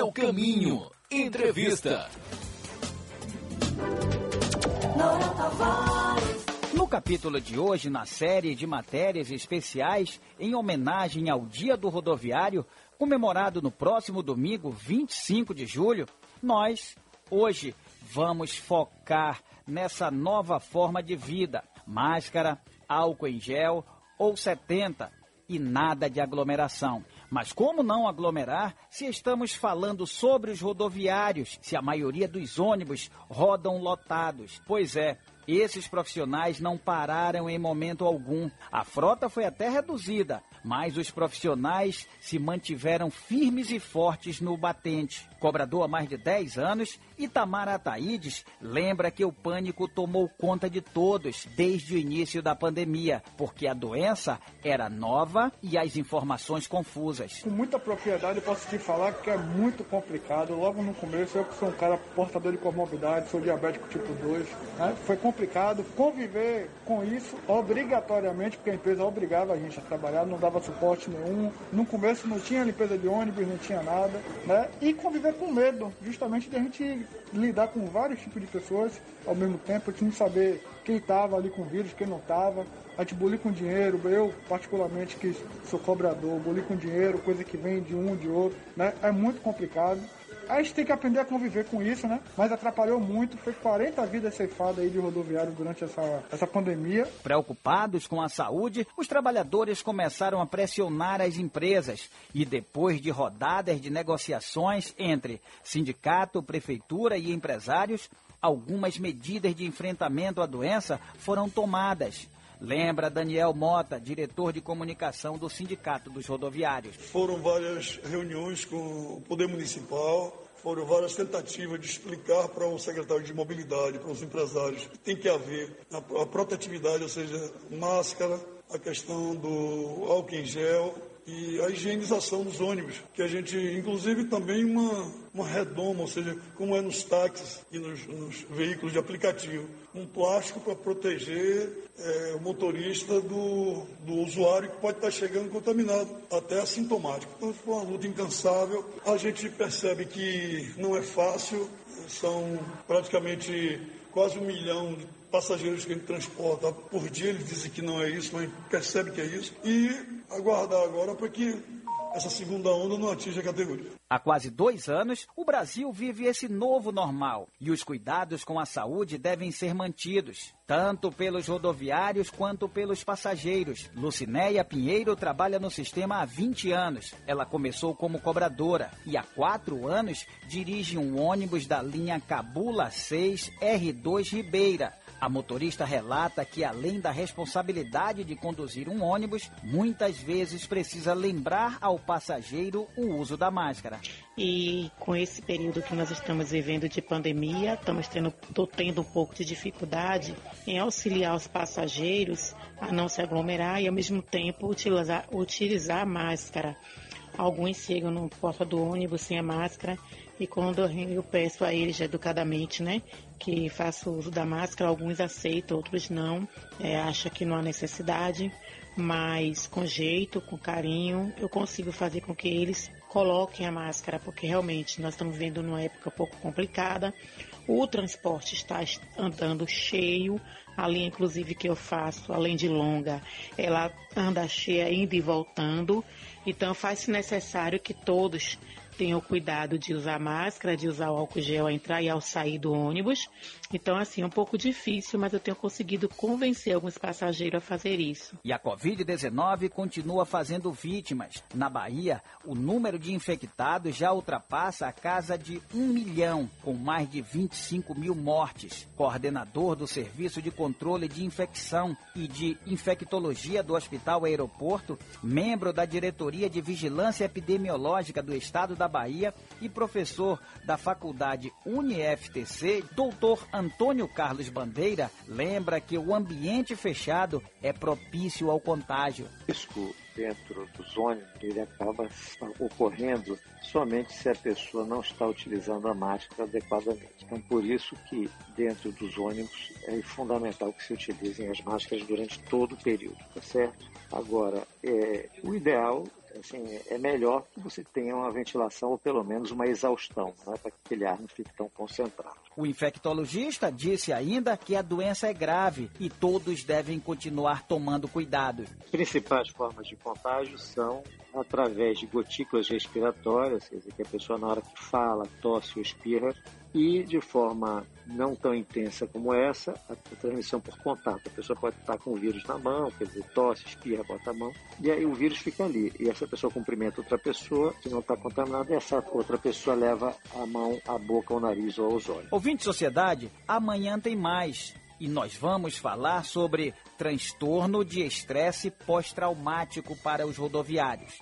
seu caminho. Entrevista. No capítulo de hoje, na série de matérias especiais em homenagem ao Dia do Rodoviário, comemorado no próximo domingo, 25 de julho, nós, hoje, vamos focar nessa nova forma de vida: máscara, álcool em gel ou 70 e nada de aglomeração. Mas como não aglomerar se estamos falando sobre os rodoviários, se a maioria dos ônibus rodam lotados? Pois é, esses profissionais não pararam em momento algum. A frota foi até reduzida, mas os profissionais se mantiveram firmes e fortes no batente. Cobrador há mais de 10 anos, Itamar Ataídes lembra que o pânico tomou conta de todos desde o início da pandemia, porque a doença era nova e as informações confusas. Com muita propriedade eu posso te falar que é muito complicado. Logo no começo, eu que sou um cara portador de comorbidade, sou diabético tipo 2, né? foi complicado conviver com isso obrigatoriamente, porque a empresa obrigava a gente a trabalhar, não dava suporte nenhum. No começo não tinha limpeza de ônibus, não tinha nada, né? E conviver com medo, justamente de a gente lidar com vários tipos de pessoas ao mesmo tempo, gente não saber quem estava ali com vírus, quem não estava. A gente bolir com dinheiro, eu particularmente que sou cobrador, bolir com dinheiro, coisa que vem de um, de outro, né? É muito complicado. A gente tem que aprender a conviver com isso, né? Mas atrapalhou muito. Foi 40 vidas ceifadas aí de rodoviário durante essa, essa pandemia. Preocupados com a saúde, os trabalhadores começaram a pressionar as empresas. E depois de rodadas de negociações entre sindicato, prefeitura e empresários, algumas medidas de enfrentamento à doença foram tomadas. Lembra Daniel Mota, diretor de comunicação do Sindicato dos Rodoviários. Foram várias reuniões com o Poder Municipal, foram várias tentativas de explicar para o secretário de mobilidade, para os empresários, que tem que haver a, protetividade, ou seja, máscara, a questão do álcool em gel, e a higienização dos ônibus, que a gente, inclusive também uma, uma redoma, ou seja, como é nos táxis e nos, nos veículos de aplicativo, um plástico para proteger é, o motorista do, do usuário que pode estar chegando contaminado, até assintomático. Então foi uma luta incansável. A gente percebe que não é fácil, são praticamente quase um milhão de passageiros que a gente transporta por dia, eles dizem que não é isso, mas percebe que é isso. E aguardar agora para que essa segunda onda não atinja a categoria. Há quase dois anos, o Brasil vive esse novo normal e os cuidados com a saúde devem ser mantidos, tanto pelos rodoviários quanto pelos passageiros. Lucinéia Pinheiro trabalha no sistema há 20 anos. Ela começou como cobradora e há quatro anos dirige um ônibus da linha Cabula 6 R2 Ribeira. A motorista relata que, além da responsabilidade de conduzir um ônibus, muitas vezes precisa lembrar ao passageiro o uso da máscara. E com esse período que nós estamos vivendo de pandemia, estamos tendo, tendo um pouco de dificuldade em auxiliar os passageiros a não se aglomerar e, ao mesmo tempo, utilizar, utilizar a máscara. Alguns chegam no porta do ônibus sem a máscara e quando eu peço a eles educadamente, né, que faça uso da máscara, alguns aceitam, outros não, é, acham que não há necessidade, mas com jeito, com carinho, eu consigo fazer com que eles coloquem a máscara, porque realmente nós estamos vivendo numa época pouco complicada. O transporte está andando cheio, a linha inclusive que eu faço, além de longa, ela anda cheia indo e voltando. Então faz-se necessário que todos tenham cuidado de usar máscara, de usar o álcool gel ao entrar e ao sair do ônibus. Então, assim, é um pouco difícil, mas eu tenho conseguido convencer alguns passageiros a fazer isso. E a Covid-19 continua fazendo vítimas. Na Bahia, o número de infectados já ultrapassa a casa de um milhão, com mais de 25 mil mortes. Coordenador do Serviço de Controle de Infecção e de Infectologia do Hospital Aeroporto, membro da Diretoria de Vigilância Epidemiológica do Estado da Bahia e professor da Faculdade UniFTC, doutor Antônio Carlos Bandeira, lembra que o ambiente fechado é propício ao contágio. Risco dentro dos ônibus ele acaba ocorrendo somente se a pessoa não está utilizando a máscara adequadamente. Então, por isso que dentro dos ônibus é fundamental que se utilizem as máscaras durante todo o período, tá certo? Agora, é, o ideal assim, é melhor que você tenha uma ventilação ou pelo menos uma exaustão, né, para que aquele ar não fique tão concentrado. O infectologista disse ainda que a doença é grave e todos devem continuar tomando cuidado. As principais formas de contágio são através de gotículas respiratórias, quer dizer, que a pessoa na hora que fala, tosse ou espirra, e de forma não tão intensa como essa, a transmissão por contato. A pessoa pode estar com o vírus na mão, quer dizer, tosse, espirra, bota a mão, e aí o vírus fica ali. E essa pessoa cumprimenta outra pessoa que não está contaminada, e essa outra pessoa leva a mão à boca, ao nariz ou aos olhos. Ouvinte Sociedade, amanhã tem mais. E nós vamos falar sobre transtorno de estresse pós-traumático para os rodoviários.